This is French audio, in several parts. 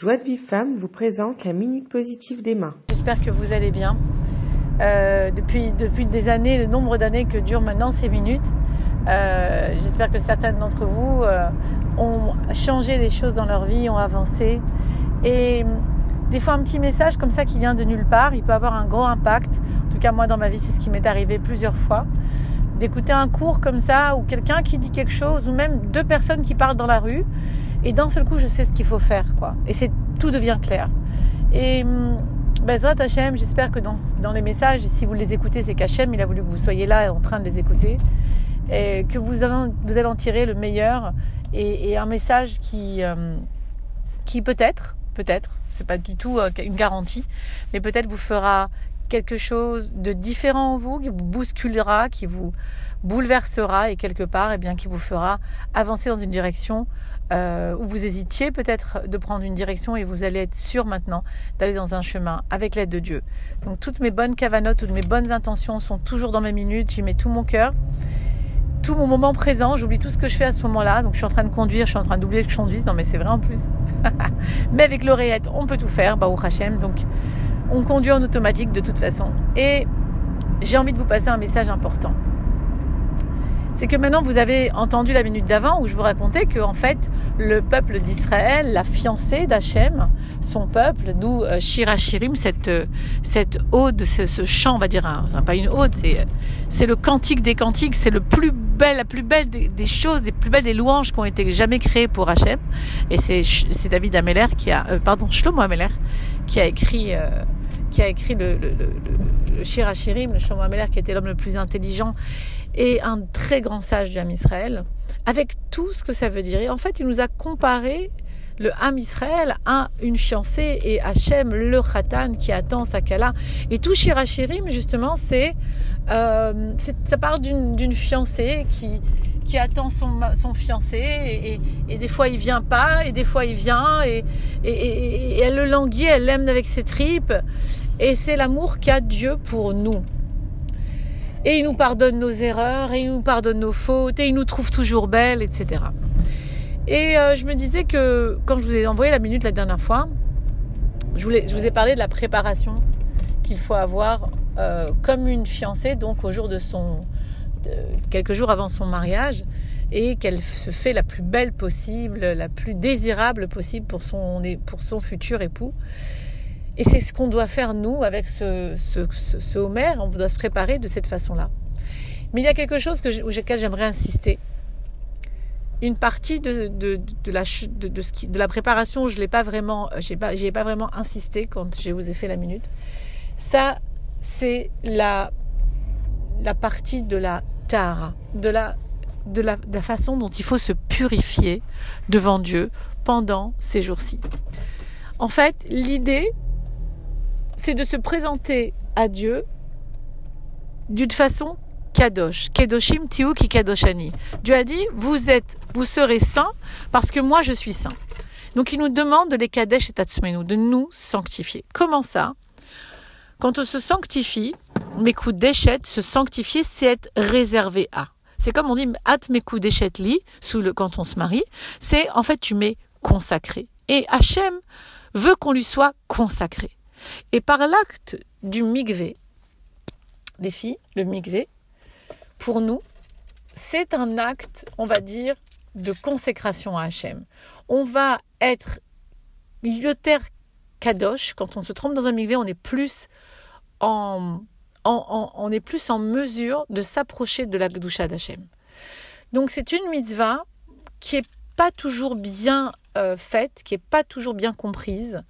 Joie de Vive Femme vous présente la Minute Positive d'Emma. J'espère que vous allez bien. Euh, depuis, des années, le nombre d'années que durent maintenant ces minutes, euh, j'espère que certains d'entre vous euh, ont changé des choses dans leur vie, ont avancé. Et des fois, un petit message comme ça qui vient de nulle part, il peut avoir un gros impact. En tout cas, moi, dans ma vie, c'est ce qui m'est arrivé plusieurs fois. D'écouter un cours comme ça, ou quelqu'un qui dit quelque chose, ou même deux personnes qui parlent dans la rue, et d'un seul coup, je sais ce qu'il faut faire, quoi. Et c'est tout devient clair. Et Bezrat Hachem, j'espère que dans, dans, les messages, si vous les écoutez, c'est qu'Hachem, il a voulu que vous soyez là en train de les écouter, et que vous allez, vous allez en tirer le meilleur, et, un message qui, euh, qui peut-être, peut-être, c'est pas du tout euh, une garantie, mais peut-être vous fera quelque chose de différent en vous, qui vous bousculera, qui vous bouleversera et quelque part, et eh bien, qui vous fera avancer dans une direction euh, où vous hésitiez peut-être de prendre une direction et vous allez être sûr maintenant d'aller dans un chemin avec l'aide de Dieu. Donc toutes mes bonnes cavanotes, toutes mes bonnes intentions sont toujours dans mes minutes, j'y mets tout mon cœur, tout mon moment présent, j'oublie tout ce que je fais à ce moment-là. Donc je suis en train de conduire, je suis en train d'oublier que je conduise, non mais c'est vrai en plus. mais avec l'oreillette, on peut tout faire, bah Hachem. Donc on conduit en automatique de toute façon. Et j'ai envie de vous passer un message important. C'est que maintenant vous avez entendu la minute d'avant où je vous racontais que en fait le peuple d'Israël, la fiancée d'Hachem, son peuple, d'où euh, Shirachirim, cette euh, cette ode, ce, ce, chant, on va dire, hein, pas une ode, c'est c'est le cantique des cantiques, c'est le plus la plus belle des, choses, des plus belles des louanges qui ont été jamais créées pour Hachem. Et c'est David Ameller qui a, euh, pardon, Shlomo Ameller qui a écrit euh, qui a écrit le, le, le, le Shirachirim, le qui était l'homme le plus intelligent et un très grand sage du Ham Israël, avec tout ce que ça veut dire. Et en fait, il nous a comparé le Ham Israël à une fiancée et Hachem, le Khatan qui attend sa Kala. Et tout Shirachirim, justement, c'est, euh, ça part d'une fiancée qui, qui attend son, fiancé et, des fois il vient pas et des fois il vient et elle le languit, elle l'aime avec ses tripes et c'est l'amour qu'a Dieu pour nous. Et il nous pardonne nos erreurs, et il nous pardonne nos fautes, et il nous trouve toujours belles, etc. Et euh, je me disais que quand je vous ai envoyé la minute la dernière fois, je, vous ai parlé de la préparation qu'il faut avoir euh, comme une fiancée, donc au jour de son, quelques jours avant son mariage, et qu'elle se fait la plus belle possible, la plus désirable possible pour son, pour son futur époux. Et c'est ce qu'on doit faire nous avec ce, ce, Homer. On doit se préparer de cette façon-là. Mais il y a quelque chose que auquel j'aimerais insister. Une partie de, la, préparation, je l'ai pas j'ai pas, vraiment insisté quand je vous ai fait la minute. Ça, c'est la, partie de la la, de la façon dont il faut se purifier devant Dieu pendant ces jours-ci. En fait, l'idée, c'est de se présenter à Dieu d'une façon kadosh, kedoshim tiu ki kadoshani. Dieu a dit, vous êtes, vous serez saints parce que moi je suis saint. Donc il nous demande de les kadesh et tatsmenu, de nous sanctifier. Comment ça? Quand on se sanctifie, mes coups d'échette, se sanctifier, c'est être réservé à. C'est comme on dit, at mes coups d'échette li, sous le, quand on se marie, c'est en fait tu m'es consacré. Et Hachem veut qu'on lui soit consacré. Et par l'acte du migvé, des filles, le migvé, pour nous, c'est un acte, on va dire, de consécration à Hachem. On va être yoter kadosh, quand on se trompe dans un migvé, on est plus en, mesure de s'approcher de la Gdusha d'Hachem. Donc c'est une mitzvah qui est pas toujours bien euh, faite, qui est pas toujours bien comprise.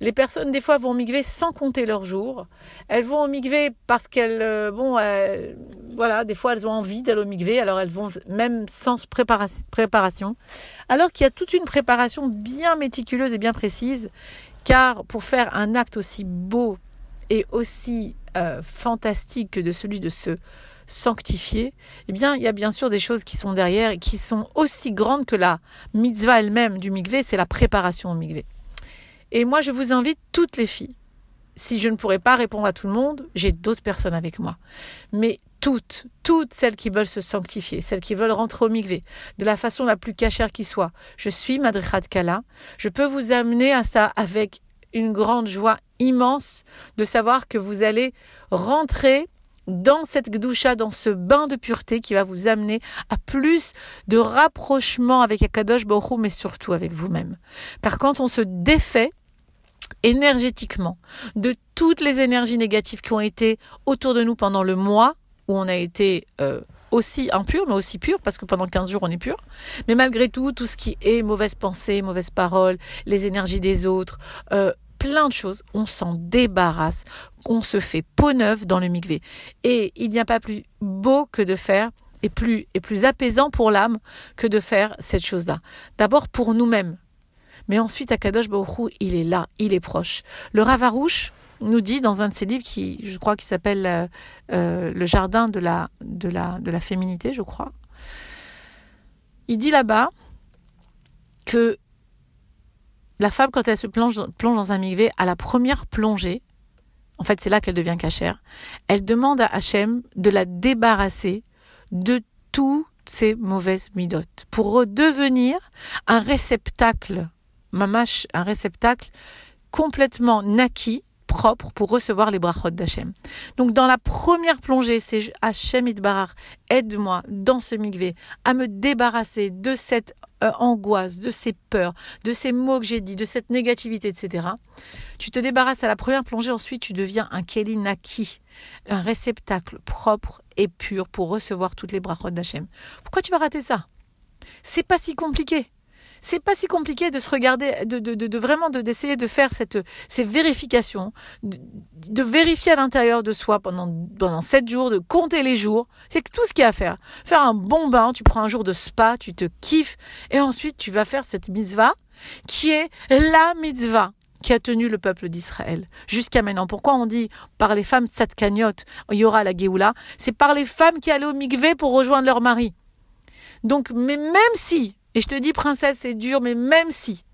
Les personnes, des fois, vont migrer sans compter leurs jours. Elles vont migrer parce qu'elles, euh, bon, euh, voilà, des fois, elles ont envie d'aller au alors elles vont même sans préparation. Alors qu'il y a toute une préparation bien méticuleuse et bien précise, car pour faire un acte aussi beau et aussi euh, fantastique que de celui de se sanctifier, eh bien, il y a bien sûr des choses qui sont derrière et qui sont aussi grandes que la mitzvah elle-même du migvé, c'est la préparation au migvé. Et moi, je vous invite toutes les filles. Si je ne pourrais pas répondre à tout le monde, j'ai d'autres personnes avec moi. Mais toutes, toutes celles qui veulent se sanctifier, celles qui veulent rentrer au mikvé, de la façon la plus cachère qui soit. Je suis Madrichat Kala. Je peux vous amener à ça avec une grande joie immense de savoir que vous allez rentrer dans cette gdoucha, dans ce bain de pureté qui va vous amener à plus de rapprochement avec Akadosh Baruch mais surtout avec vous-même. Car quand on se défait énergétiquement de toutes les énergies négatives qui ont été autour de nous pendant le mois où on a été euh, aussi impur, mais aussi pur, parce que pendant 15 jours on est pur. Mais malgré tout, tout ce qui est mauvaise pensée, mauvaise parole, les énergies des autres, euh, plein de choses, on s'en débarrasse, on se fait peau neuve dans le mikvé. Et il n'y a pas plus beau que de faire et plus, et plus apaisant pour l'âme que de faire cette chose-là. D'abord pour nous-mêmes. Mais ensuite, Akadosh Baruch il est là, il est proche. Le Ravarouche nous dit dans un de ses livres qui, je crois, qui s'appelle euh, euh, Le jardin de la, de, la, de la féminité, je crois. Il dit là-bas que la femme, quand elle se plonge, dans un migvé, à la première plongée, en fait, c'est là qu'elle devient cachère, elle demande à Hachem de la débarrasser de toutes ses mauvaises midotes pour redevenir un réceptacle, mamache, un réceptacle complètement naquis propre pour recevoir les brachot d'Hachem. Donc dans la première plongée, c'est Hachem Idbarar, aide-moi dans ce migvé à me débarrasser de cette euh, angoisse, de ces peurs, de ces mots que j'ai dit, de cette négativité, etc. Tu te débarrasses à la première plongée, ensuite tu deviens un Kelinaki, un réceptacle propre et pur pour recevoir toutes les brachot d'Hachem. Pourquoi tu vas rater ça? C'est pas si compliqué c'est pas si compliqué de se regarder, de, de, de, vraiment d'essayer de faire cette, ces vérifications, de, vérifier à l'intérieur de soi pendant, pendant sept jours, de compter les jours. C'est tout ce qu'il y a à faire. Faire un bon bain, tu prends un jour de spa, tu te kiffes, et ensuite tu vas faire cette mitzvah qui est la mitzvah qui a tenu le peuple d'Israël jusqu'à maintenant. Pourquoi on dit par les femmes tzatkaniot, il y aura la Géoula? C'est par les femmes qui allaient au mikvé pour rejoindre leur mari. Donc, mais même si et je te dis, princesse, c'est dur, mais même si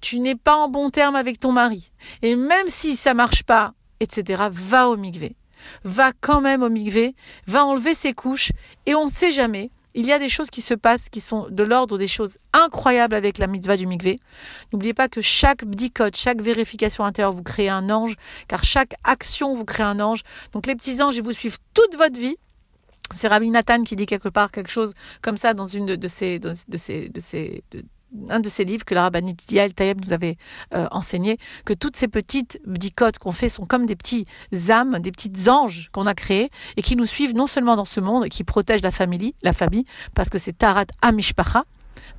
tu n'es pas en bon terme avec ton mari, et même si ça marche pas, etc., va au migvé. Va quand même au migvé, va enlever ses couches, et on ne sait jamais. Il y a des choses qui se passent qui sont de l'ordre des choses incroyables avec la mitzvah du migvé. N'oubliez pas que chaque bdikot, chaque vérification intérieure vous crée un ange, car chaque action vous crée un ange. Donc les petits anges, ils vous suivent toute votre vie. C'est Rabbi Nathan qui dit quelque part quelque chose comme ça dans une de, ces, un de ces livres que la rabbinite Yael Tayeb nous avait euh, enseigné, que toutes ces petites bdicotes qu'on fait sont comme des petits âmes, des petites anges qu'on a créés et qui nous suivent non seulement dans ce monde et qui protègent la famille, la famille, parce que c'est Tarat Amishpacha,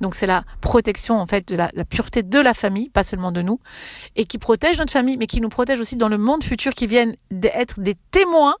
donc c'est la protection en fait de la, la, pureté de la famille, pas seulement de nous, et qui protège notre famille, mais qui nous protège aussi dans le monde futur, qui viennent d'être des témoins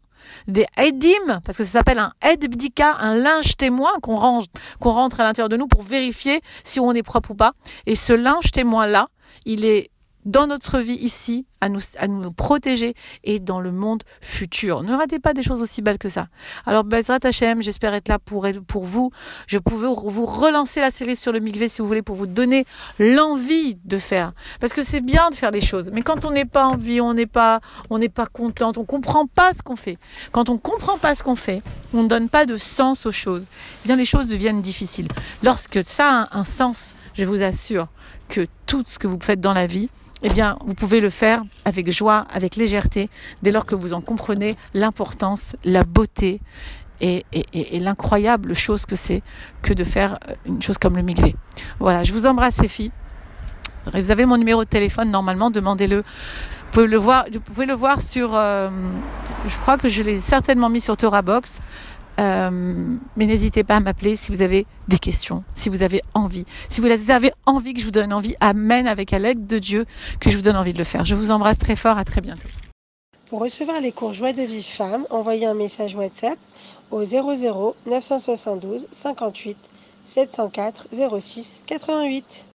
des edim, parce que ça s'appelle un edbdika, un linge témoin qu'on range, qu'on rentre à l'intérieur de nous pour vérifier si on est propre ou pas. Et ce linge témoin là, il est dans notre vie ici, à nous, à nous protéger et dans le monde futur. Ne ratez pas des choses aussi belles que ça. Alors, Bezrat Hachem, j'espère être là pour, pour vous. Je pouvais vous relancer la série sur le mikvé si vous voulez pour vous donner l'envie de faire. Parce que c'est bien de faire des choses. Mais quand on n'est pas en vie, on n'est pas, on n'est pas content, on comprend pas ce qu'on fait. Quand on comprend pas ce qu'on fait, on ne donne pas de sens aux choses. Eh bien, les choses deviennent difficiles. Lorsque ça a un sens, je vous assure que tout ce que vous faites dans la vie, eh bien, vous pouvez le faire avec joie, avec légèreté, dès lors que vous en comprenez l'importance, la beauté et, l'incroyable chose que c'est que de faire euh, une chose comme le migré. Voilà, je vous embrasse, ces filles. Vous avez mon numéro de téléphone, normalement, demandez-le. Vous pouvez le voir, vous pouvez le voir sur, euh, je crois que je l'ai certainement mis sur Torah Box. Euh, mais n'hésitez pas à m'appeler si vous avez des questions, si vous avez envie. Si vous avez envie que je vous donne envie, Amen, avec à l'aide de Dieu, que je vous donne envie de le faire. Je vous embrasse très fort, à très bientôt. Pour recevoir les cours Joie de vie femme, envoyez un message WhatsApp au 00 972 58 704 06 88.